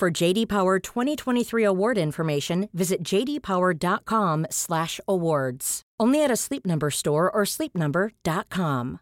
For JD Power 2023 award information, visit jdpower.com/awards. Only at a Sleep Number store or sleepnumber.com.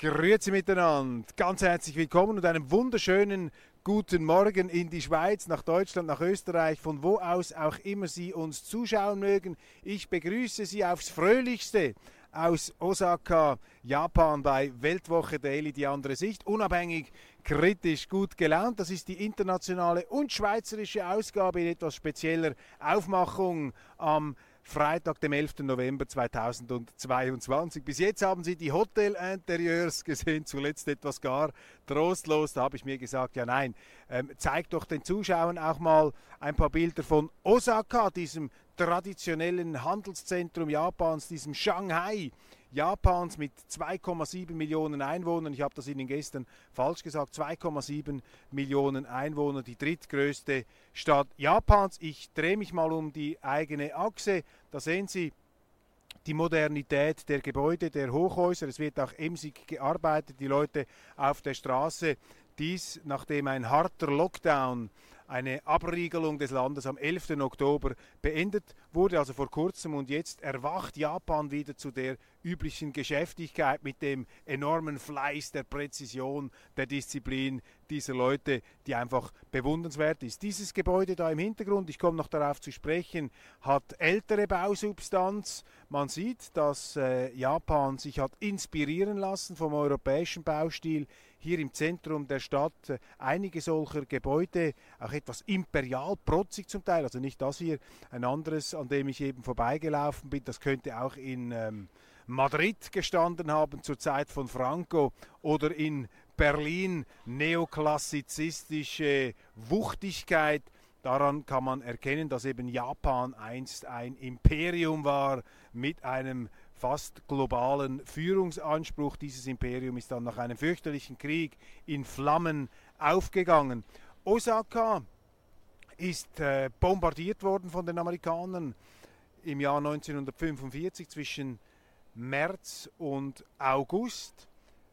Grüezi miteinander, ganz herzlich willkommen und einen wunderschönen guten Morgen in die Schweiz, nach Deutschland, nach Österreich, von wo aus auch immer Sie uns zuschauen mögen. Ich begrüße Sie aufs Fröhlichste aus Osaka, Japan bei Weltwoche Daily, die andere Sicht. Unabhängig, kritisch, gut gelaunt. Das ist die internationale und schweizerische Ausgabe in etwas spezieller Aufmachung am Freitag, dem 11. November 2022. Bis jetzt haben Sie die Hotel-Interieurs gesehen, zuletzt etwas gar trostlos. Da habe ich mir gesagt, ja nein, ähm, zeigt doch den Zuschauern auch mal ein paar Bilder von Osaka, diesem traditionellen Handelszentrum Japans, diesem Shanghai. Japans mit 2,7 Millionen Einwohnern. Ich habe das Ihnen gestern falsch gesagt. 2,7 Millionen Einwohner, die drittgrößte Stadt Japans. Ich drehe mich mal um die eigene Achse. Da sehen Sie die Modernität der Gebäude, der Hochhäuser. Es wird auch emsig gearbeitet, die Leute auf der Straße. Dies, nachdem ein harter Lockdown eine Abriegelung des Landes am 11. Oktober beendet wurde, also vor kurzem. Und jetzt erwacht Japan wieder zu der üblichen Geschäftigkeit mit dem enormen Fleiß, der Präzision, der Disziplin dieser Leute, die einfach bewundernswert ist. Dieses Gebäude da im Hintergrund, ich komme noch darauf zu sprechen, hat ältere Bausubstanz. Man sieht, dass äh, Japan sich hat inspirieren lassen vom europäischen Baustil hier im Zentrum der Stadt äh, einige solcher Gebäude, auch etwas imperial protzig zum Teil, also nicht das hier, ein anderes, an dem ich eben vorbeigelaufen bin, das könnte auch in ähm, Madrid gestanden haben zur Zeit von Franco oder in Berlin neoklassizistische Wuchtigkeit. Daran kann man erkennen, dass eben Japan einst ein Imperium war mit einem fast globalen Führungsanspruch. Dieses Imperium ist dann nach einem fürchterlichen Krieg in Flammen aufgegangen. Osaka ist äh, bombardiert worden von den Amerikanern im Jahr 1945 zwischen März und August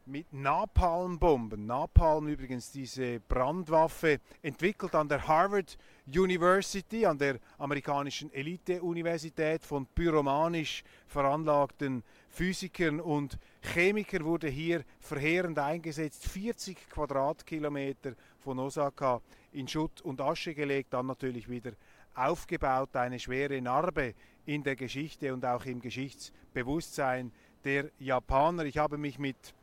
mit Napalmbomben. Napalm übrigens diese Brandwaffe, entwickelt an der Harvard University, an der amerikanischen Elite-Universität von pyromanisch veranlagten Physikern und Chemikern wurde hier verheerend eingesetzt. 40 Quadratkilometer von Osaka in Schutt und Asche gelegt, dann natürlich wieder aufgebaut, eine schwere Narbe in der Geschichte und auch im Geschichtsbewusstsein der Japaner. Ich habe mich mit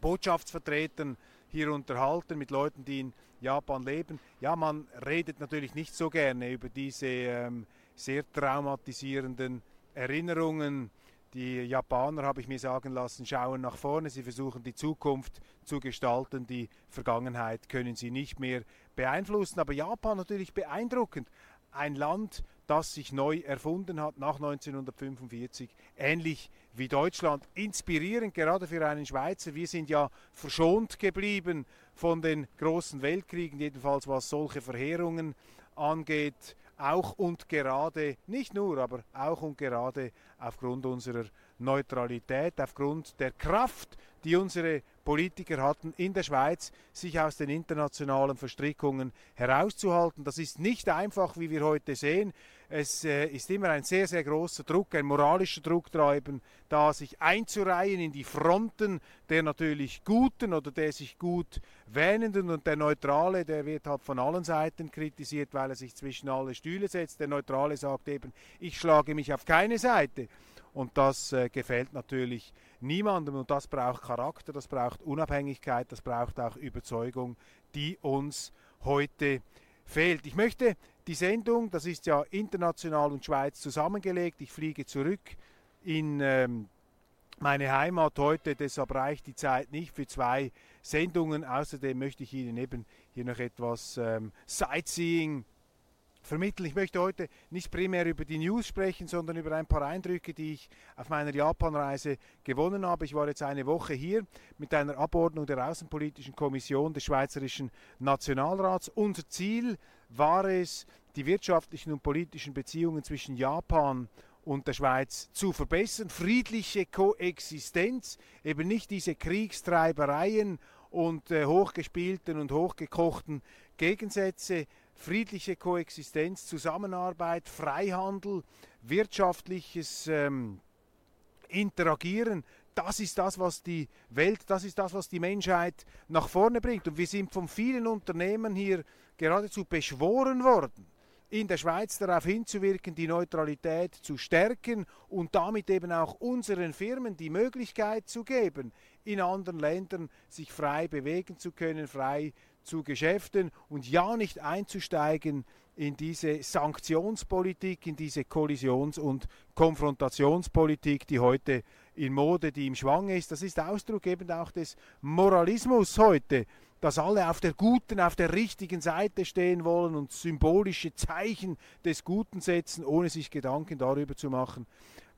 Botschaftsvertretern hier unterhalten, mit Leuten, die in Japan leben. Ja, man redet natürlich nicht so gerne über diese ähm, sehr traumatisierenden Erinnerungen. Die Japaner, habe ich mir sagen lassen, schauen nach vorne. Sie versuchen die Zukunft zu gestalten. Die Vergangenheit können sie nicht mehr beeinflussen. Aber Japan natürlich beeindruckend. Ein Land, das sich neu erfunden hat nach 1945, ähnlich wie Deutschland. Inspirierend gerade für einen Schweizer. Wir sind ja verschont geblieben von den großen Weltkriegen, jedenfalls was solche Verheerungen angeht. Auch und gerade, nicht nur, aber auch und gerade aufgrund unserer Neutralität, aufgrund der Kraft, die unsere Politiker hatten in der Schweiz, sich aus den internationalen Verstrickungen herauszuhalten. Das ist nicht einfach, wie wir heute sehen. Es äh, ist immer ein sehr, sehr großer Druck, ein moralischer Druck treiben, da sich einzureihen in die Fronten der natürlich Guten oder der sich gut wähnenden und der Neutrale, der wird halt von allen Seiten kritisiert, weil er sich zwischen alle Stühle setzt. Der Neutrale sagt eben, ich schlage mich auf keine Seite. Und das äh, gefällt natürlich niemandem und das braucht Charakter, das braucht Unabhängigkeit, das braucht auch Überzeugung, die uns heute fehlt. Ich möchte die Sendung, das ist ja international und Schweiz zusammengelegt, ich fliege zurück in ähm, meine Heimat heute, deshalb reicht die Zeit nicht für zwei Sendungen. Außerdem möchte ich Ihnen eben hier noch etwas ähm, Sightseeing vermitteln. Ich möchte heute nicht primär über die News sprechen, sondern über ein paar Eindrücke, die ich auf meiner Japanreise gewonnen habe. Ich war jetzt eine Woche hier mit einer Abordnung der Außenpolitischen Kommission des Schweizerischen Nationalrats. Unser Ziel war es, die wirtschaftlichen und politischen Beziehungen zwischen Japan und der Schweiz zu verbessern. Friedliche Koexistenz, eben nicht diese Kriegstreibereien und äh, hochgespielten und hochgekochten Gegensätze, friedliche Koexistenz, Zusammenarbeit, Freihandel, wirtschaftliches ähm, Interagieren, das ist das, was die Welt, das ist das, was die Menschheit nach vorne bringt. Und wir sind von vielen Unternehmen hier geradezu beschworen worden, in der Schweiz darauf hinzuwirken, die Neutralität zu stärken und damit eben auch unseren Firmen die Möglichkeit zu geben, in anderen Ländern sich frei bewegen zu können, frei zu Geschäften und ja nicht einzusteigen in diese Sanktionspolitik, in diese Kollisions- und Konfrontationspolitik, die heute in Mode, die im Schwang ist. Das ist Ausdruck eben auch des Moralismus heute dass alle auf der guten, auf der richtigen Seite stehen wollen und symbolische Zeichen des Guten setzen, ohne sich Gedanken darüber zu machen,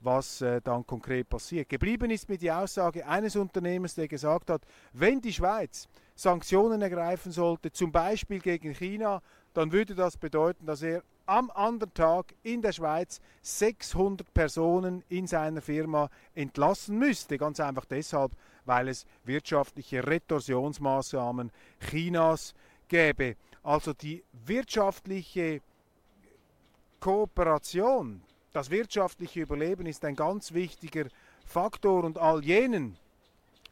was äh, dann konkret passiert. Geblieben ist mir die Aussage eines Unternehmers, der gesagt hat, wenn die Schweiz Sanktionen ergreifen sollte, zum Beispiel gegen China, dann würde das bedeuten, dass er am anderen Tag in der Schweiz 600 Personen in seiner Firma entlassen müsste. Ganz einfach deshalb, weil es wirtschaftliche Retorsionsmaßnahmen Chinas gäbe. Also die wirtschaftliche Kooperation, das wirtschaftliche Überleben ist ein ganz wichtiger Faktor und all jenen,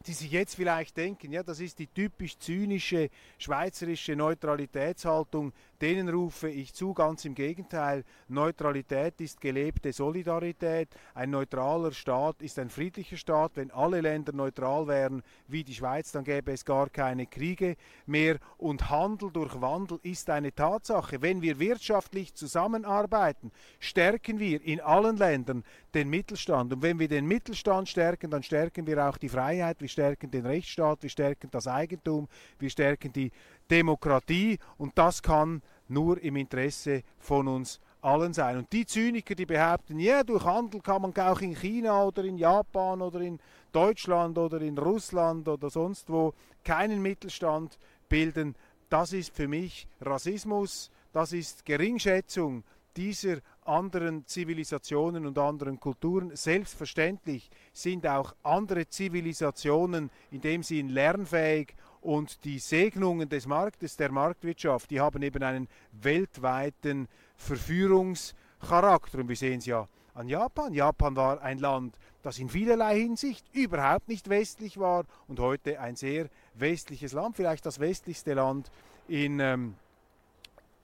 die sich jetzt vielleicht denken, ja, das ist die typisch zynische schweizerische Neutralitätshaltung, denen rufe ich zu, ganz im Gegenteil. Neutralität ist gelebte Solidarität. Ein neutraler Staat ist ein friedlicher Staat. Wenn alle Länder neutral wären wie die Schweiz, dann gäbe es gar keine Kriege mehr. Und Handel durch Wandel ist eine Tatsache. Wenn wir wirtschaftlich zusammenarbeiten, stärken wir in allen Ländern den Mittelstand. Und wenn wir den Mittelstand stärken, dann stärken wir auch die Freiheit, wir stärken den Rechtsstaat, wir stärken das Eigentum, wir stärken die Demokratie und das kann nur im Interesse von uns allen sein. Und die Zyniker, die behaupten, ja, durch Handel kann man auch in China oder in Japan oder in Deutschland oder in Russland oder sonst wo keinen Mittelstand bilden, das ist für mich Rassismus, das ist Geringschätzung dieser anderen Zivilisationen und anderen Kulturen. Selbstverständlich sind auch andere Zivilisationen in dem Sinn lernfähig und die Segnungen des Marktes, der Marktwirtschaft, die haben eben einen weltweiten Verführungscharakter. Und wir sehen es ja an Japan. Japan war ein Land, das in vielerlei Hinsicht überhaupt nicht westlich war und heute ein sehr westliches Land, vielleicht das westlichste Land in ähm,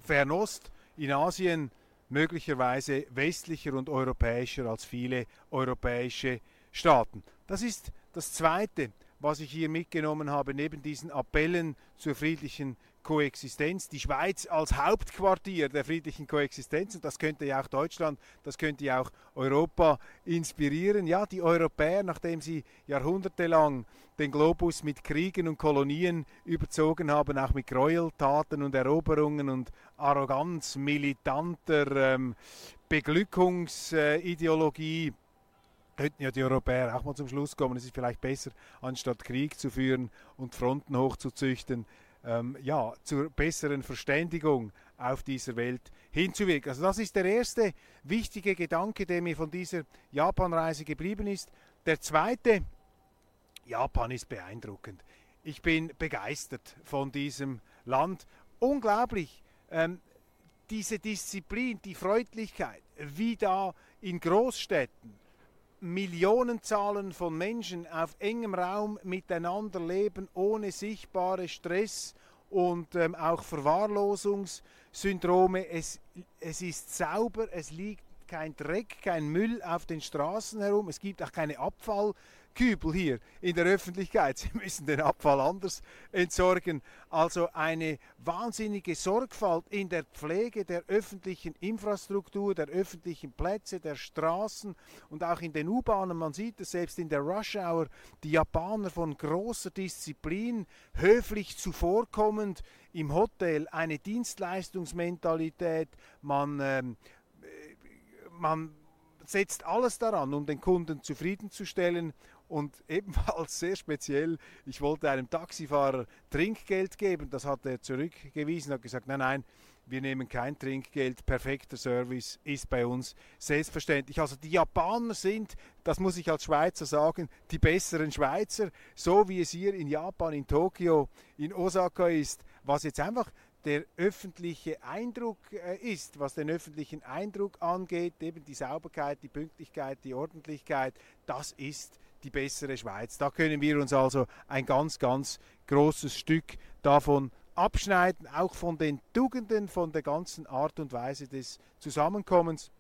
Fernost, in Asien, möglicherweise westlicher und europäischer als viele europäische Staaten. Das ist das Zweite, was ich hier mitgenommen habe, neben diesen Appellen zur friedlichen Koexistenz, die Schweiz als Hauptquartier der friedlichen Koexistenz, und das könnte ja auch Deutschland, das könnte ja auch Europa inspirieren. Ja, die Europäer, nachdem sie jahrhundertelang den Globus mit Kriegen und Kolonien überzogen haben, auch mit Gräueltaten und Eroberungen und Arroganz, militanter ähm, Beglückungsideologie, könnten ja die Europäer auch mal zum Schluss kommen, es ist vielleicht besser, anstatt Krieg zu führen und Fronten hochzuzüchten, ähm, ja, zur besseren Verständigung auf dieser Welt hinzuwirken. Also das ist der erste wichtige Gedanke, der mir von dieser Japanreise geblieben ist. Der zweite, Japan ist beeindruckend. Ich bin begeistert von diesem Land. Unglaublich. Ähm, diese Disziplin, die Freundlichkeit, wie da in Großstädten Millionenzahlen von Menschen auf engem Raum miteinander leben, ohne sichtbare Stress und ähm, auch Verwahrlosungssyndrome. Es, es ist sauber, es liegt kein Dreck, kein Müll auf den Straßen herum, es gibt auch keine Abfallkübel hier in der Öffentlichkeit. Sie müssen den Abfall anders entsorgen. Also eine wahnsinnige Sorgfalt in der Pflege der öffentlichen Infrastruktur, der öffentlichen Plätze, der Straßen und auch in den U-Bahnen. Man sieht es selbst in der Rush Hour, die Japaner von großer Disziplin, höflich zuvorkommend im Hotel, eine Dienstleistungsmentalität. Man, ähm, man setzt alles daran, um den Kunden zufriedenzustellen und ebenfalls sehr speziell, ich wollte einem Taxifahrer Trinkgeld geben, das hat er zurückgewiesen, hat gesagt, nein, nein, wir nehmen kein Trinkgeld, perfekter Service ist bei uns selbstverständlich. Also die Japaner sind, das muss ich als Schweizer sagen, die besseren Schweizer, so wie es hier in Japan, in Tokio, in Osaka ist, was jetzt einfach der öffentliche Eindruck äh, ist, was den öffentlichen Eindruck angeht, eben die Sauberkeit, die Pünktlichkeit, die Ordentlichkeit, das ist die bessere Schweiz. Da können wir uns also ein ganz, ganz großes Stück davon abschneiden, auch von den Tugenden, von der ganzen Art und Weise des Zusammenkommens.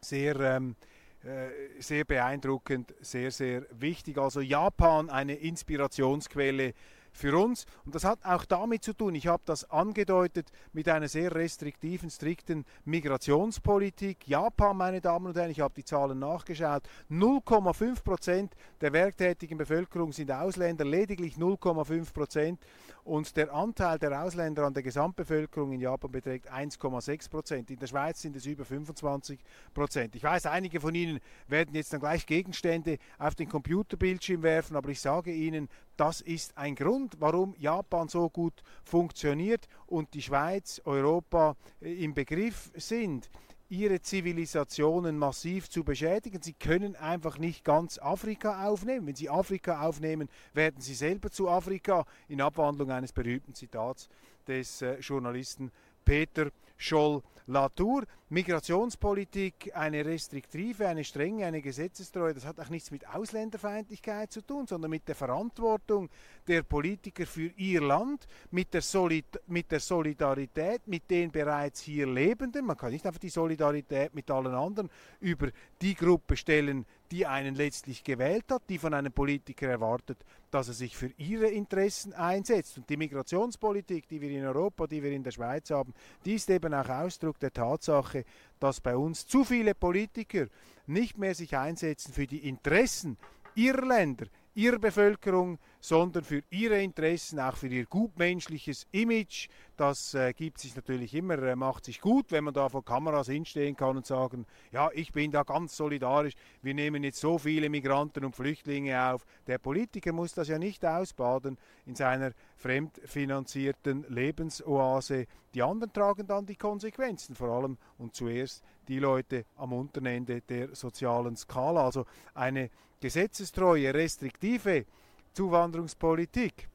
Sehr, ähm, äh, sehr beeindruckend, sehr, sehr wichtig. Also Japan eine Inspirationsquelle für uns. Und das hat auch damit zu tun, ich habe das angedeutet, mit einer sehr restriktiven, strikten Migrationspolitik. Japan, meine Damen und Herren, ich habe die Zahlen nachgeschaut, 0,5 Prozent der werktätigen Bevölkerung sind Ausländer, lediglich 0,5 Prozent. Und der Anteil der Ausländer an der Gesamtbevölkerung in Japan beträgt 1,6 Prozent. In der Schweiz sind es über 25 Prozent. Ich weiß, einige von Ihnen werden jetzt dann gleich Gegenstände auf den Computerbildschirm werfen, aber ich sage Ihnen, das ist ein Grund, warum Japan so gut funktioniert und die Schweiz, Europa äh, im Begriff sind ihre Zivilisationen massiv zu beschädigen. Sie können einfach nicht ganz Afrika aufnehmen. Wenn sie Afrika aufnehmen, werden sie selber zu Afrika, in Abwandlung eines berühmten Zitats des äh, Journalisten Peter Scholl Latour. Migrationspolitik, eine restriktive, eine strenge, eine gesetzestreue, das hat auch nichts mit Ausländerfeindlichkeit zu tun, sondern mit der Verantwortung der Politiker für ihr Land, mit der, Solid mit der Solidarität mit den bereits hier Lebenden. Man kann nicht einfach die Solidarität mit allen anderen über die Gruppe stellen, die einen letztlich gewählt hat, die von einem Politiker erwartet, dass er sich für ihre Interessen einsetzt. Und die Migrationspolitik, die wir in Europa, die wir in der Schweiz haben, die ist eben auch Ausdruck der Tatsache, dass bei uns zu viele Politiker nicht mehr sich einsetzen für die Interessen ihrer Länder, ihrer Bevölkerung, sondern für ihre Interessen, auch für ihr gutmenschliches Image. Das äh, gibt sich natürlich immer, äh, macht sich gut, wenn man da vor Kameras hinstehen kann und sagen, ja, ich bin da ganz solidarisch, wir nehmen jetzt so viele Migranten und Flüchtlinge auf. Der Politiker muss das ja nicht ausbaden in seiner fremdfinanzierten Lebensoase. Die anderen tragen dann die Konsequenzen, vor allem und zuerst die Leute am unteren Ende der sozialen Skala. Also eine gesetzestreue, restriktive Zuwanderungspolitik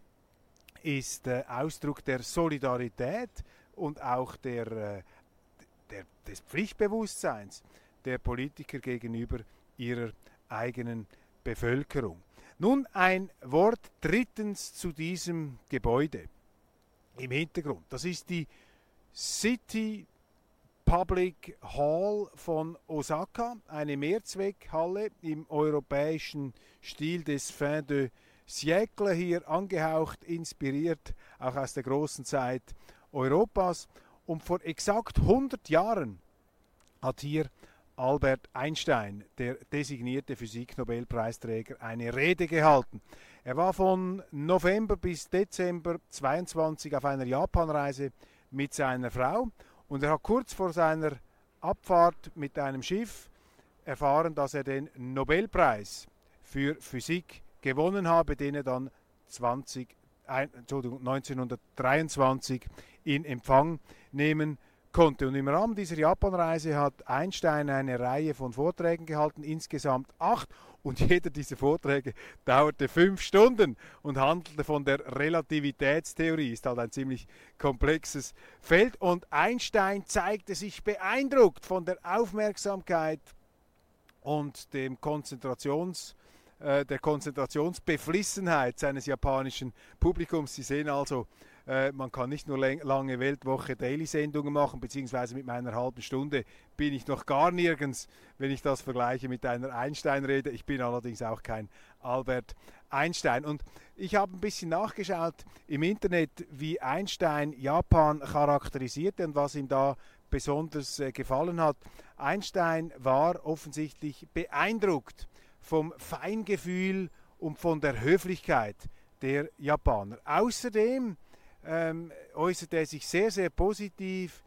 ist äh, Ausdruck der Solidarität und auch der, äh, der, des Pflichtbewusstseins der Politiker gegenüber ihrer eigenen Bevölkerung. Nun ein Wort drittens zu diesem Gebäude im Hintergrund. Das ist die City Public Hall von Osaka, eine Mehrzweckhalle im europäischen Stil des Fin de siècle hier angehaucht, inspiriert auch aus der großen Zeit Europas. Und vor exakt 100 Jahren hat hier Albert Einstein, der designierte Physiknobelpreisträger, eine Rede gehalten. Er war von November bis Dezember 22 auf einer Japanreise mit seiner Frau und er hat kurz vor seiner Abfahrt mit einem Schiff erfahren, dass er den Nobelpreis für Physik gewonnen habe, den er dann 20, ein, 1923 in Empfang nehmen konnte. Und im Rahmen dieser Japanreise hat Einstein eine Reihe von Vorträgen gehalten, insgesamt acht. Und jeder dieser Vorträge dauerte fünf Stunden und handelte von der Relativitätstheorie. Ist halt ein ziemlich komplexes Feld. Und Einstein zeigte sich beeindruckt von der Aufmerksamkeit und dem Konzentrations äh, der Konzentrationsbeflissenheit seines japanischen Publikums. Sie sehen also, Äh, man kann nicht nur lange Weltwoche Daily-Sendungen machen, beziehungsweise mit meiner halben Stunde bin ich noch gar nirgends, wenn ich das vergleiche mit einer Einstein-Rede. Ich bin allerdings auch kein Albert Einstein. Und ich habe ein bisschen nachgeschaut im Internet, wie Einstein Japan charakterisierte und was ihm da besonders äh, gefallen hat. Einstein war offensichtlich beeindruckt vom Feingefühl und von der Höflichkeit der Japaner. Außerdem ähm, äußerte er sich sehr, sehr positiv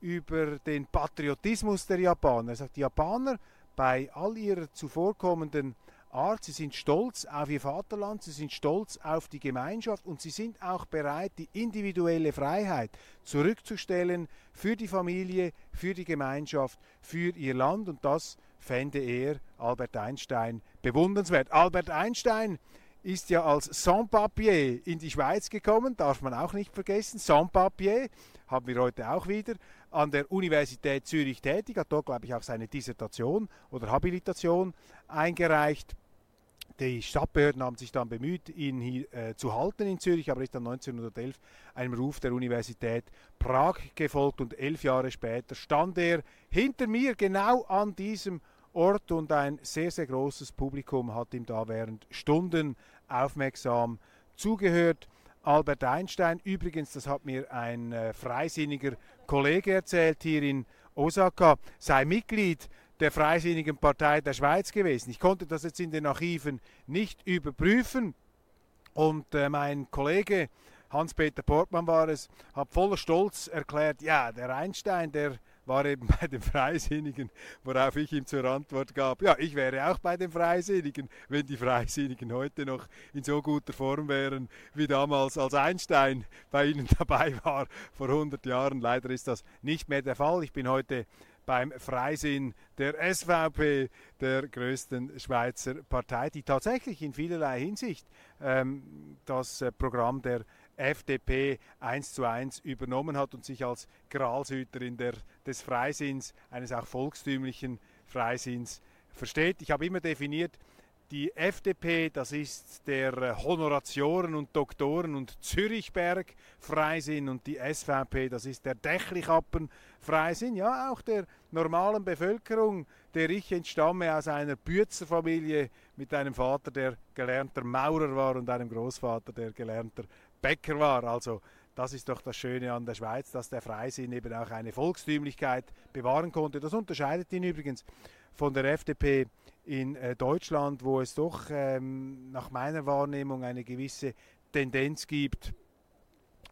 über den Patriotismus der Japaner. Er sagt, die Japaner bei all ihrer zuvorkommenden Art, sie sind stolz auf ihr Vaterland, sie sind stolz auf die Gemeinschaft und sie sind auch bereit, die individuelle Freiheit zurückzustellen für die Familie, für die Gemeinschaft, für ihr Land und das fände er, Albert Einstein, bewundernswert. Albert Einstein ist ja als Sans-Papier in die Schweiz gekommen, darf man auch nicht vergessen. Sans-Papier haben wir heute auch wieder an der Universität Zürich tätig, hat dort, glaube ich, auch seine Dissertation oder Habilitation eingereicht. Die Stadtbehörden haben sich dann bemüht, ihn hier äh, zu halten in Zürich, aber ist dann 1911 einem Ruf der Universität Prag gefolgt und elf Jahre später stand er hinter mir genau an diesem Ort und ein sehr, sehr großes Publikum hat ihm da während Stunden aufmerksam zugehört. Albert Einstein, übrigens, das hat mir ein äh, freisinniger Kollege erzählt hier in Osaka, sei Mitglied der Freisinnigen Partei der Schweiz gewesen. Ich konnte das jetzt in den Archiven nicht überprüfen und äh, mein Kollege Hans-Peter Portmann war es, hat voller Stolz erklärt, ja, der Einstein, der war eben bei den Freisinnigen, worauf ich ihm zur Antwort gab, ja, ich wäre auch bei den Freisinnigen, wenn die Freisinnigen heute noch in so guter Form wären wie damals, als Einstein bei ihnen dabei war vor 100 Jahren. Leider ist das nicht mehr der Fall. Ich bin heute beim Freisinn der SVP, der größten Schweizer Partei, die tatsächlich in vielerlei Hinsicht ähm, das äh, Programm der FDP eins zu eins übernommen hat und sich als Gralshüterin der, des Freisinns, eines auch volkstümlichen Freisinns versteht. Ich habe immer definiert, die FDP, das ist der Honoratioren- und Doktoren- und Zürichberg Freisinn und die SVP, das ist der Dächlichappen Freisinn, ja auch der normalen Bevölkerung, der ich entstamme aus einer Bürzerfamilie mit einem Vater, der gelernter Maurer war und einem Großvater, der gelernter Bäcker war. Also das ist doch das Schöne an der Schweiz, dass der Freisinn eben auch eine Volkstümlichkeit bewahren konnte. Das unterscheidet ihn übrigens von der FDP in äh, Deutschland, wo es doch ähm, nach meiner Wahrnehmung eine gewisse Tendenz gibt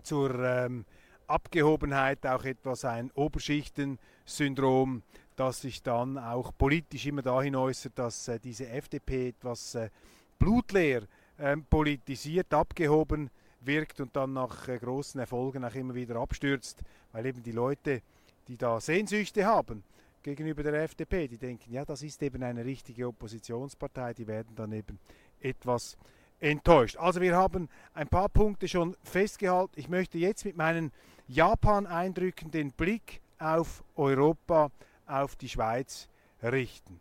zur ähm, Abgehobenheit, auch etwas ein Oberschichtensyndrom, das sich dann auch politisch immer dahin äußert, dass äh, diese FDP etwas äh, blutleer ähm, politisiert, abgehoben wirkt und dann nach äh, großen Erfolgen auch immer wieder abstürzt, weil eben die Leute, die da Sehnsüchte haben gegenüber der FDP, die denken, ja, das ist eben eine richtige Oppositionspartei, die werden dann eben etwas enttäuscht. Also wir haben ein paar Punkte schon festgehalten. Ich möchte jetzt mit meinen Japan-Eindrücken den Blick auf Europa, auf die Schweiz richten.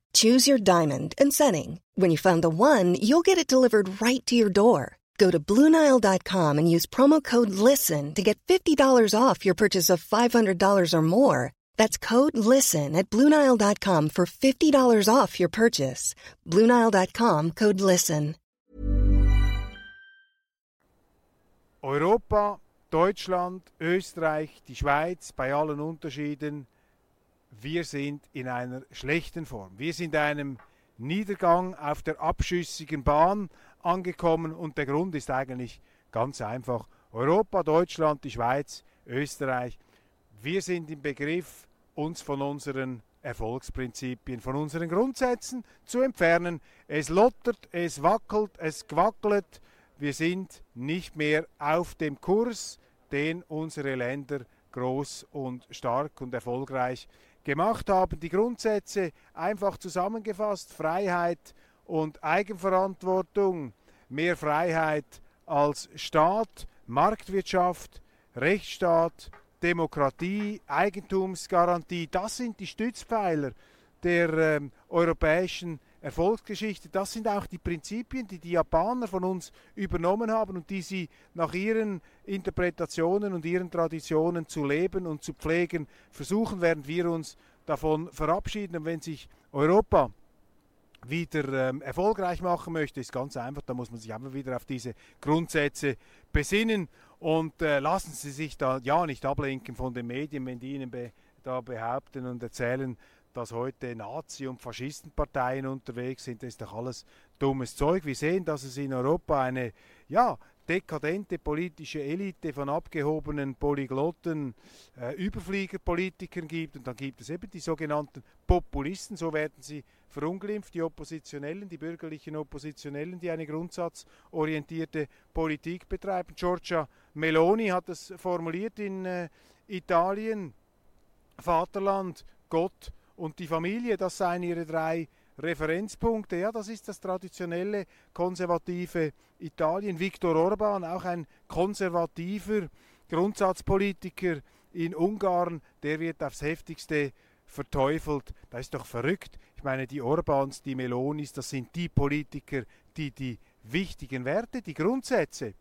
Choose your diamond and setting. When you find the one, you'll get it delivered right to your door. Go to Bluenile.com and use promo code LISTEN to get $50 off your purchase of $500 or more. That's code LISTEN at Bluenile.com for $50 off your purchase. Bluenile.com code LISTEN. Europa, Deutschland, Österreich, die Schweiz, bei allen Unterschieden wir sind in einer schlechten Form. Wir sind einem Niedergang auf der abschüssigen Bahn angekommen und der Grund ist eigentlich ganz einfach. Europa, Deutschland, die Schweiz, Österreich, wir sind im Begriff, uns von unseren Erfolgsprinzipien, von unseren Grundsätzen zu entfernen. Es lottert, es wackelt, es gewackelt. Wir sind nicht mehr auf dem Kurs, den unsere Länder groß und stark und erfolgreich gemacht haben. Die Grundsätze einfach zusammengefasst, Freiheit und Eigenverantwortung, mehr Freiheit als Staat, Marktwirtschaft, Rechtsstaat, Demokratie, Eigentumsgarantie, das sind die Stützpfeiler der ähm, europäischen Erfolgsgeschichte. Das sind auch die Prinzipien, die die Japaner von uns übernommen haben und die sie nach ihren Interpretationen und ihren Traditionen zu leben und zu pflegen versuchen, während wir uns davon verabschieden. Und wenn sich Europa wieder ähm, erfolgreich machen möchte, ist ganz einfach, da muss man sich einfach wieder auf diese Grundsätze besinnen und äh, lassen Sie sich da ja nicht ablenken von den Medien, wenn die Ihnen be da behaupten und erzählen, dass heute Nazi- und Faschistenparteien unterwegs sind. Ist doch alles dummes Zeug. Wir sehen, dass es in Europa eine ja, dekadente politische Elite von abgehobenen Polyglotten, äh, Überfliegerpolitikern gibt. Und dann gibt es eben die sogenannten Populisten, so werden sie verunglimpft, die Oppositionellen, die bürgerlichen Oppositionellen, die eine grundsatzorientierte Politik betreiben. Giorgia Meloni hat es formuliert in äh, Italien, Vaterland, Gott und die Familie, das seien ihre drei Referenzpunkte. Ja, das ist das traditionelle konservative Italien. Viktor Orban, auch ein konservativer Grundsatzpolitiker in Ungarn, der wird aufs heftigste verteufelt. Das ist doch verrückt. Ich meine, die Orbans, die Melonis, das sind die Politiker, die die wichtigen Werte, die Grundsätze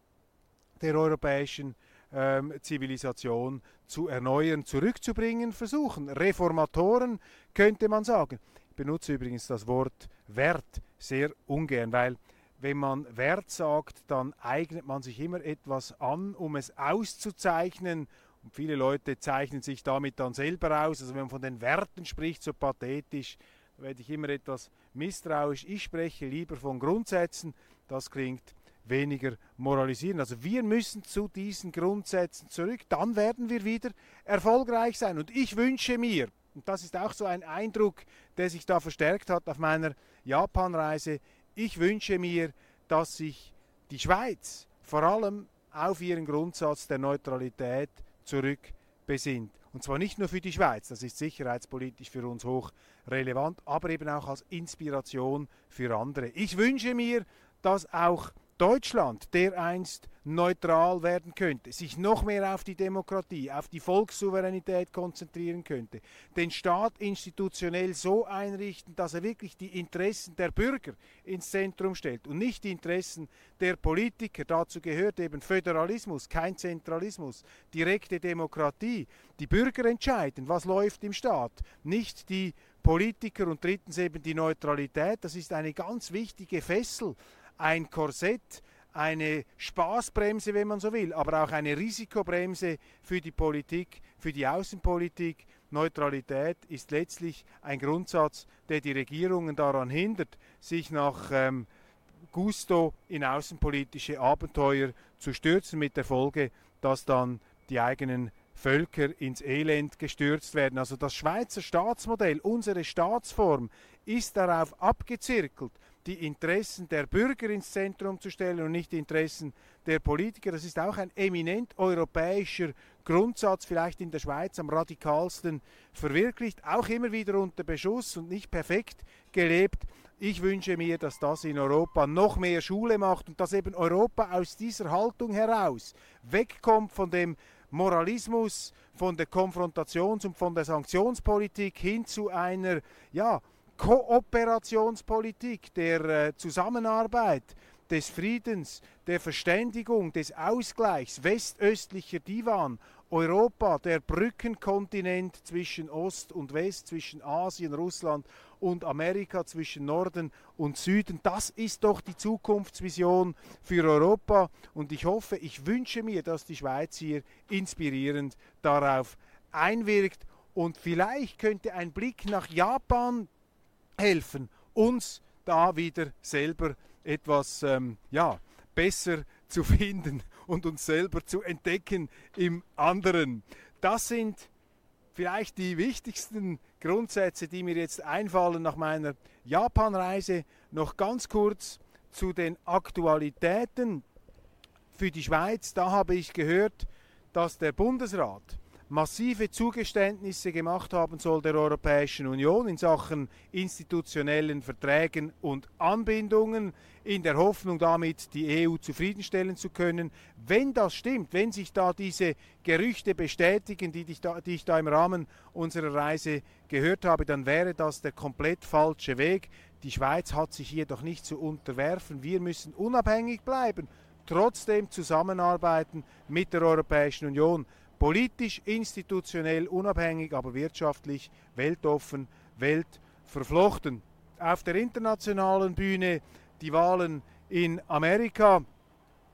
der europäischen ähm, Zivilisation zu erneuern, zurückzubringen versuchen. Reformatoren könnte man sagen. Ich benutze übrigens das Wort Wert sehr ungern, weil wenn man Wert sagt, dann eignet man sich immer etwas an, um es auszuzeichnen. Und viele Leute zeichnen sich damit dann selber aus. Also wenn man von den Werten spricht, so pathetisch, werde ich immer etwas misstrauisch. Ich spreche lieber von Grundsätzen. Das klingt weniger moralisieren. Also wir müssen zu diesen Grundsätzen zurück, dann werden wir wieder erfolgreich sein. Und ich wünsche mir, und das ist auch so ein Eindruck, der sich da verstärkt hat auf meiner Japanreise, ich wünsche mir, dass sich die Schweiz vor allem auf ihren Grundsatz der Neutralität zurückbesinnt. Und zwar nicht nur für die Schweiz, das ist sicherheitspolitisch für uns hoch relevant, aber eben auch als Inspiration für andere. Ich wünsche mir, dass auch Deutschland dereinst neutral werden könnte, sich noch mehr auf die Demokratie, auf die Volkssouveränität konzentrieren könnte, den Staat institutionell so einrichten, dass er wirklich die Interessen der Bürger ins Zentrum stellt und nicht die Interessen der Politiker. Dazu gehört eben Föderalismus, kein Zentralismus, direkte Demokratie. Die Bürger entscheiden, was läuft im Staat, nicht die Politiker und drittens eben die Neutralität. Das ist eine ganz wichtige Fessel ein Korsett, eine Spaßbremse, wenn man so will, aber auch eine Risikobremse für die Politik, für die Außenpolitik. Neutralität ist letztlich ein Grundsatz, der die Regierungen daran hindert, sich nach ähm, Gusto in außenpolitische Abenteuer zu stürzen, mit der Folge, dass dann die eigenen Völker ins Elend gestürzt werden. Also das Schweizer Staatsmodell, unsere Staatsform, ist darauf abgezirkelt, die Interessen der Bürger ins Zentrum zu stellen und nicht die Interessen der Politiker. Das ist auch ein eminent europäischer Grundsatz, vielleicht in der Schweiz am radikalsten verwirklicht, auch immer wieder unter Beschuss und nicht perfekt gelebt. Ich wünsche mir, dass das in Europa noch mehr Schule macht und dass eben Europa aus dieser Haltung heraus wegkommt von dem Moralismus, von der Konfrontations- und von der Sanktionspolitik hin zu einer, ja, Kooperationspolitik, der äh, Zusammenarbeit, des Friedens, der Verständigung, des Ausgleichs, westöstlicher Divan, Europa, der Brückenkontinent zwischen Ost und West, zwischen Asien, Russland und Amerika, zwischen Norden und Süden. Das ist doch die Zukunftsvision für Europa und ich hoffe, ich wünsche mir, dass die Schweiz hier inspirierend darauf einwirkt und vielleicht könnte ein Blick nach Japan helfen, uns da wieder selber etwas ähm, ja, besser zu finden und uns selber zu entdecken im anderen. Das sind vielleicht die wichtigsten Grundsätze, die mir jetzt einfallen nach meiner Japanreise. Noch ganz kurz zu den Aktualitäten für die Schweiz. Da habe ich gehört, dass der Bundesrat massive Zugeständnisse gemacht haben soll der Europäischen Union in Sachen institutionellen Verträgen und Anbindungen, in der Hoffnung damit die EU zufriedenstellen zu können. Wenn das stimmt, wenn sich da diese Gerüchte bestätigen, die ich da, die ich da im Rahmen unserer Reise gehört habe, dann wäre das der komplett falsche Weg. Die Schweiz hat sich hier doch nicht zu unterwerfen. Wir müssen unabhängig bleiben, trotzdem zusammenarbeiten mit der Europäischen Union politisch, institutionell unabhängig, aber wirtschaftlich weltoffen, weltverflochten. Auf der internationalen Bühne die Wahlen in Amerika.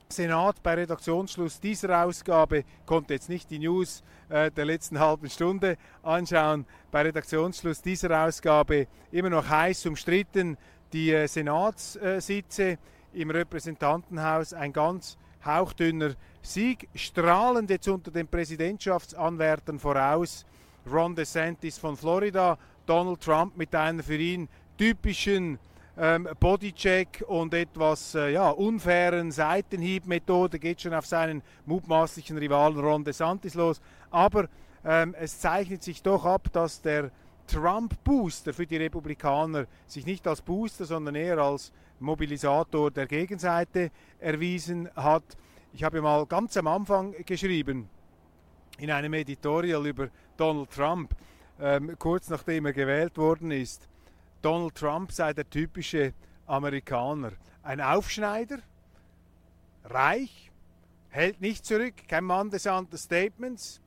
Senat bei Redaktionsschluss dieser Ausgabe konnte jetzt nicht die News äh, der letzten halben Stunde anschauen. Bei Redaktionsschluss dieser Ausgabe immer noch heiß umstritten die äh, Senatssitze im Repräsentantenhaus. Ein ganz hauchdünner Sieg, strahlend jetzt unter den Präsidentschaftsanwärtern voraus. Ron DeSantis von Florida, Donald Trump mit einer für ihn typischen ähm, Bodycheck und etwas äh, ja, unfairen Seitenhiebmethode geht schon auf seinen mutmaßlichen Rivalen Ron DeSantis los. Aber ähm, es zeichnet sich doch ab, dass der Trump-Booster für die Republikaner sich nicht als Booster, sondern eher als Mobilisator der Gegenseite erwiesen hat. Ich habe mal ganz am Anfang geschrieben, in einem Editorial über Donald Trump, ähm, kurz nachdem er gewählt worden ist, Donald Trump sei der typische Amerikaner. Ein Aufschneider, reich, hält nicht zurück, kein Mann des Understatements,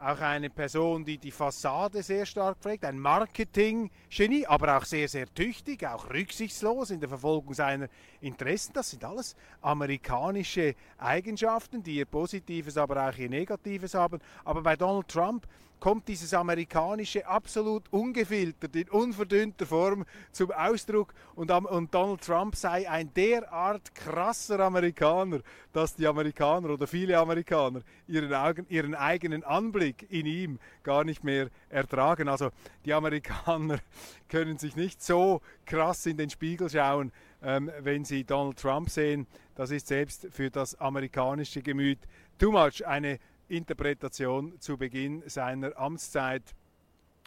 auch eine Person, die die Fassade sehr stark pflegt, ein Marketing-Genie, aber auch sehr, sehr tüchtig, auch rücksichtslos in der Verfolgung seiner Interessen. Das sind alles amerikanische Eigenschaften, die ihr Positives, aber auch ihr Negatives haben. Aber bei Donald Trump kommt dieses amerikanische absolut ungefiltert, in unverdünnter Form zum Ausdruck und, und, Donald Trump sei ein derart krasser Amerikaner, dass die Amerikaner oder viele Amerikaner ihren, Augen, ihren eigenen Anblick in ihm gar nicht mehr ertragen. Also die Amerikaner können sich nicht so krass in den Spiegel schauen, ähm, wenn sie Donald Trump sehen. Das ist selbst für das amerikanische Gemüt too much. Eine Interpretation zu Beginn seiner Amtszeit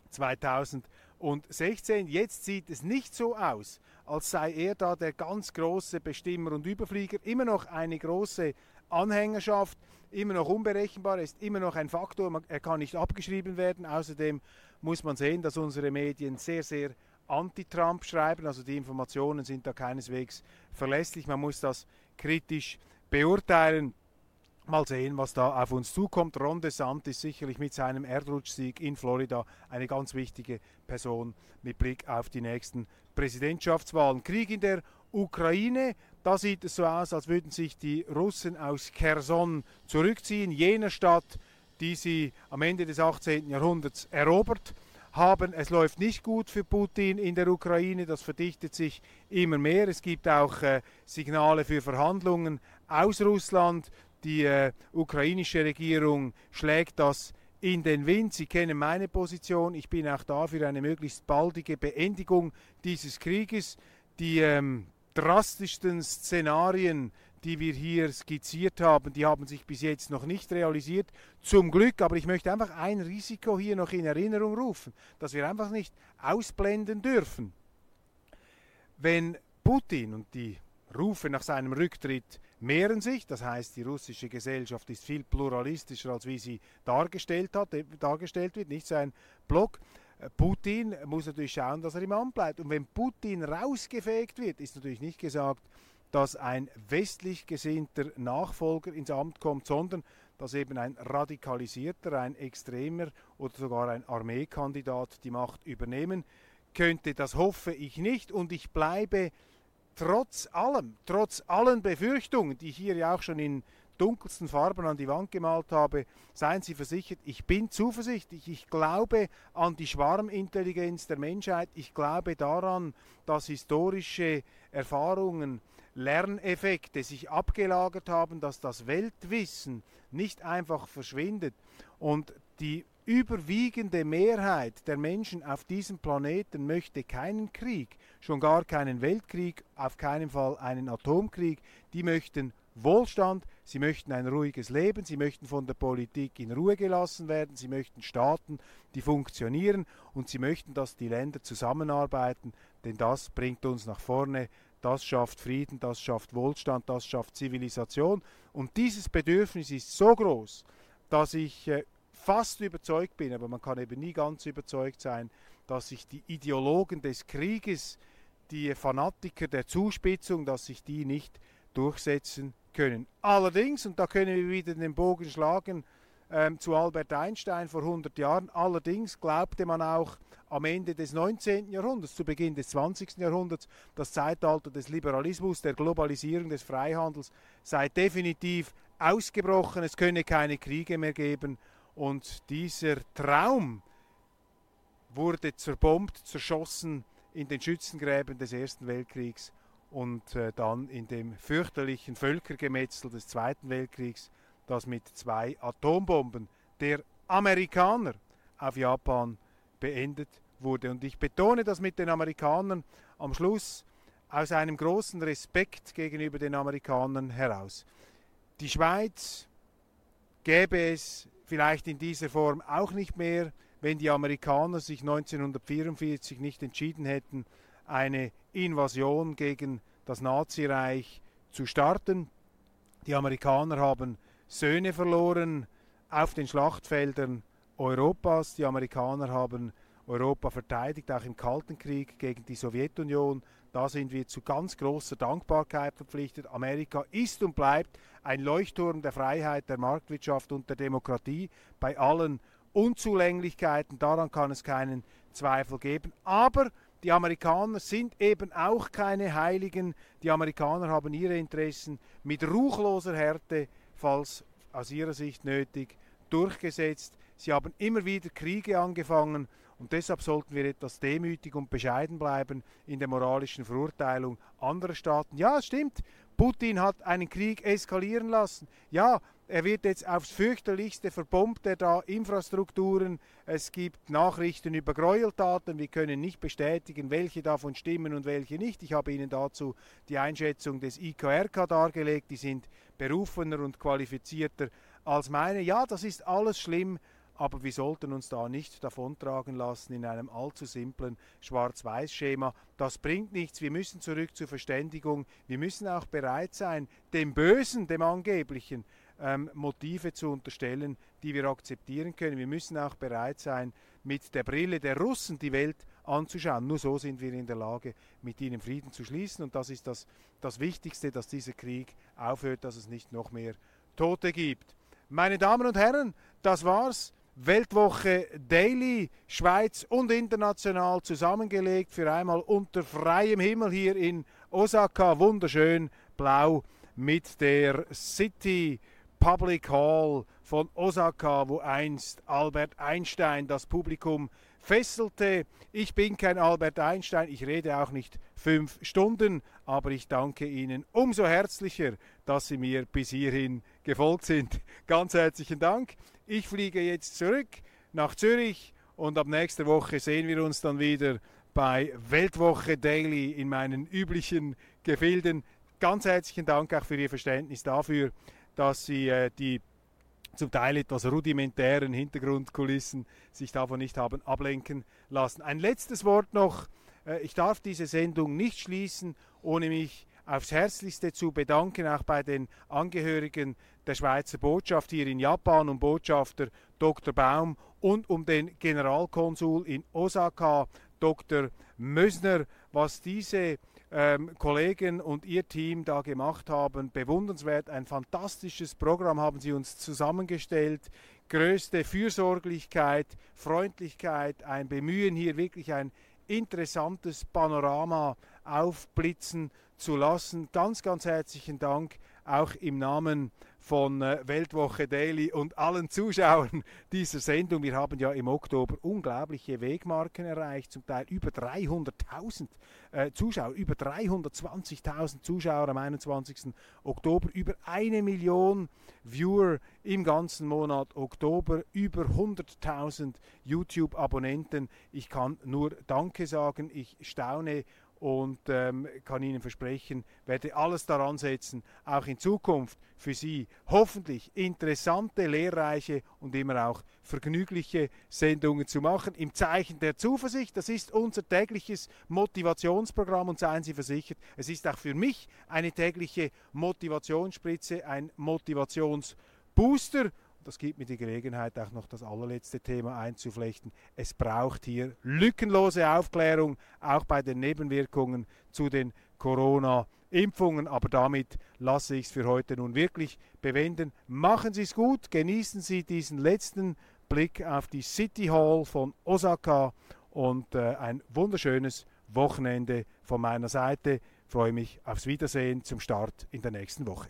2016. Jetzt sieht es nicht so aus, als sei er da der ganz große Bestimmer und Überflieger. Immer noch eine große Anhängerschaft, immer noch unberechenbar, ist immer noch ein Faktor, er kann nicht abgeschrieben werden. Außerdem muss man sehen, dass unsere Medien sehr, sehr anti-Trump schreiben, also die Informationen sind da keineswegs verlässlich. Man muss das kritisch beurteilen. Mal sehen, was da auf uns zukommt. Ron DeSantis sicherlich mit seinem Erdrutschsieg in Florida eine ganz wichtige Person mit Blick auf die nächsten Präsidentschaftswahlen. Krieg in der Ukraine, da sieht es so aus, als würden sich die Russen aus Kherson zurückziehen, jener Stadt, die sie am Ende des 18. Jahrhunderts erobert haben. Es läuft nicht gut für Putin in der Ukraine, das verdichtet sich immer mehr. Es gibt auch äh, Signale für Verhandlungen aus Russland. Die äh, ukrainische Regierung schlägt das in den Wind. Sie kennen meine Position. Ich bin auch da für eine möglichst baldige Beendigung dieses Krieges. Die ähm, drastischsten Szenarien, die wir hier skizziert haben, die haben sich bis jetzt noch nicht realisiert. Zum Glück, aber ich möchte einfach ein Risiko hier noch in Erinnerung rufen, das wir einfach nicht ausblenden dürfen. Wenn Putin und die Rufe nach seinem Rücktritt mehren sich. Das heißt, die russische Gesellschaft ist viel pluralistischer, als wie sie dargestellt, hat, äh, dargestellt wird. Nicht sein Block. Äh, Putin muss natürlich schauen, dass er im Amt bleibt. Und wenn Putin rausgefegt wird, ist natürlich nicht gesagt, dass ein westlich gesinnter Nachfolger ins Amt kommt, sondern dass eben ein radikalisierter, ein extremer oder sogar ein Armeekandidat die Macht übernehmen könnte. Das hoffe ich nicht und ich bleibe trotz allem, trotz allen Befürchtungen, die ich hier ja auch schon in dunkelsten Farben an die Wand gemalt habe, seien Sie versichert, ich bin zuversichtlich, ich glaube an die Schwarmintelligenz der Menschheit, ich glaube daran, dass historische Erfahrungen, Lerneffekte sich abgelagert haben, dass das Weltwissen nicht einfach verschwindet. Und die überwiegende Mehrheit der Menschen auf diesem Planeten möchte keinen Krieg, schon gar keinen Weltkrieg, auf keinen Fall einen Atomkrieg. Die möchten Wohlstand, sie möchten ein ruhiges Leben, sie möchten von der Politik in Ruhe gelassen werden, sie möchten Staaten, die funktionieren und sie möchten, dass die Länder zusammenarbeiten, denn das bringt uns nach vorne, das schafft Frieden, das schafft Wohlstand, das schafft Zivilisation und dieses Bedürfnis ist so groß, dass ich äh, fast überzeugt bin, aber man kann eben nie ganz überzeugt sein, dass sich die Ideologen des Krieges, die Fanatiker der Zuspitzung, dass sich die nicht durchsetzen können. Allerdings, und da können wir wieder den Bogen schlagen ähm, zu Albert Einstein vor 100 Jahren, allerdings glaubte man auch am Ende des 19. Jahrhunderts, zu Beginn des 20. Jahrhunderts, das Zeitalter des Liberalismus, der Globalisierung, des Freihandels sei definitiv ausgebrochen, es könne keine Kriege mehr geben und dieser Traum wurde zerbombt, zerschossen in den Schützengräben des Ersten Weltkriegs und äh, dann in dem fürchterlichen Völkergemetzel des Zweiten Weltkriegs, das mit zwei Atombomben der Amerikaner auf Japan beendet wurde. Und ich betone das mit den Amerikanern am Schluss aus einem großen Respekt gegenüber den Amerikanern heraus. Die Schweiz gäbe es vielleicht in dieser Form auch nicht mehr, wenn die Amerikaner sich 1944 nicht entschieden hätten, eine Invasion gegen das Nazireich zu starten. Die Amerikaner haben Söhne verloren auf den Schlachtfeldern Europas. Die Amerikaner haben Europa verteidigt, auch im Kalten Krieg gegen die Sowjetunion. Da sind wir zu ganz großer Dankbarkeit verpflichtet. Amerika ist und bleibt ein Leuchtturm der Freiheit, der Marktwirtschaft und der Demokratie bei allen Unzulänglichkeiten. Daran kann es keinen Zweifel geben. Aber die Amerikaner sind eben auch keine Heiligen. Die Amerikaner haben ihre Interessen mit ruchloser Härte, falls aus ihrer Sicht nötig, durchgesetzt. Sie haben immer wieder Kriege angefangen und deshalb sollten wir etwas demütig und bescheiden bleiben in der moralischen Verurteilung anderer Staaten. Ja, es stimmt, Putin hat einen Krieg eskalieren lassen. Ja, er wird jetzt aufs fürchterlichste verbombt er da Infrastrukturen. Es gibt Nachrichten über Gräueltaten. Wir können nicht bestätigen, welche davon stimmen und welche nicht. Ich habe Ihnen dazu die Einschätzung des IKRK dargelegt. Die sind berufener und qualifizierter als meine. Ja, das ist alles schlimm aber wir sollten uns da nicht davontragen lassen in einem allzu simplen Schwarz-Weiß-Schema. Das bringt nichts. Wir müssen zurück zur Verständigung. Wir müssen auch bereit sein, dem Bösen, dem Angeblichen, ähm, Motive zu unterstellen, die wir akzeptieren können. Wir müssen auch bereit sein, mit der Brille der Russen die Welt anzuschauen. Nur so sind wir in der Lage, mit ihnen Frieden zu schließen. Und das ist das, das Wichtigste, dass dieser Krieg aufhört, dass es nicht noch mehr Tote gibt. Meine Damen und Herren, das war's Weltwoche Daily, Schweiz und international zusammengelegt für einmal unter freiem Himmel hier in Osaka, wunderschön blau mit der City Public Hall von Osaka, wo einst Albert Einstein das Publikum fesselte. Ich bin kein Albert Einstein, ich rede auch nicht fünf Stunden, aber ich danke Ihnen umso herzlicher, dass Sie mir bis hierhin gefolgt sind. Ganz herzlichen Dank. Ich fliege jetzt zurück nach Zürich und ab nächster Woche sehen wir uns dann wieder bei Weltwoche Daily in meinen üblichen Gefilden. Ganz herzlichen Dank auch für Ihr Verständnis dafür, dass Sie äh, die zum Teil etwas rudimentären Hintergrundkulissen sich davon nicht haben ablenken lassen. Ein letztes Wort noch. Äh, ich darf diese Sendung nicht schließen, ohne mich aufs Herzlichste zu bedanken, auch bei den Angehörigen der Schweizer Botschaft hier in Japan und Botschafter Dr. Baum und um den Generalkonsul in Osaka, Dr. Mösner, was diese ähm, Kollegen und ihr Team da gemacht haben. Bewundernswert, ein fantastisches Programm haben sie uns zusammengestellt. Größte Fürsorglichkeit, Freundlichkeit, ein Bemühen hier wirklich ein interessantes Panorama aufblitzen zu lassen. Ganz, ganz herzlichen Dank auch im Namen von äh, Weltwoche Daily und allen Zuschauern dieser Sendung. Wir haben ja im Oktober unglaubliche Wegmarken erreicht, zum Teil über 300.000 äh, Zuschauer, über 320.000 Zuschauer am 21. Oktober, über eine Million Viewer im ganzen Monat Oktober, über 100.000 YouTube-Abonnenten. Ich kann nur Danke sagen, ich staune und ähm, kann Ihnen versprechen, werde alles daran setzen, auch in Zukunft für Sie hoffentlich interessante, lehrreiche und immer auch vergnügliche Sendungen zu machen. Im Zeichen der Zuversicht, das ist unser tägliches Motivationsprogramm und seien Sie versichert, es ist auch für mich eine tägliche Motivationsspritze, ein Motivationsbooster das gibt mir die Gelegenheit, auch noch das allerletzte Thema einzuflechten. Es braucht hier lückenlose Aufklärung, auch bei den Nebenwirkungen zu den Corona-Impfungen. Aber damit lasse ich es für heute nun wirklich bewenden. Machen Sie es gut, genießen Sie diesen letzten Blick auf die City Hall von Osaka und äh, ein wunderschönes Wochenende von meiner Seite. Ich freue mich aufs Wiedersehen zum Start in der nächsten Woche.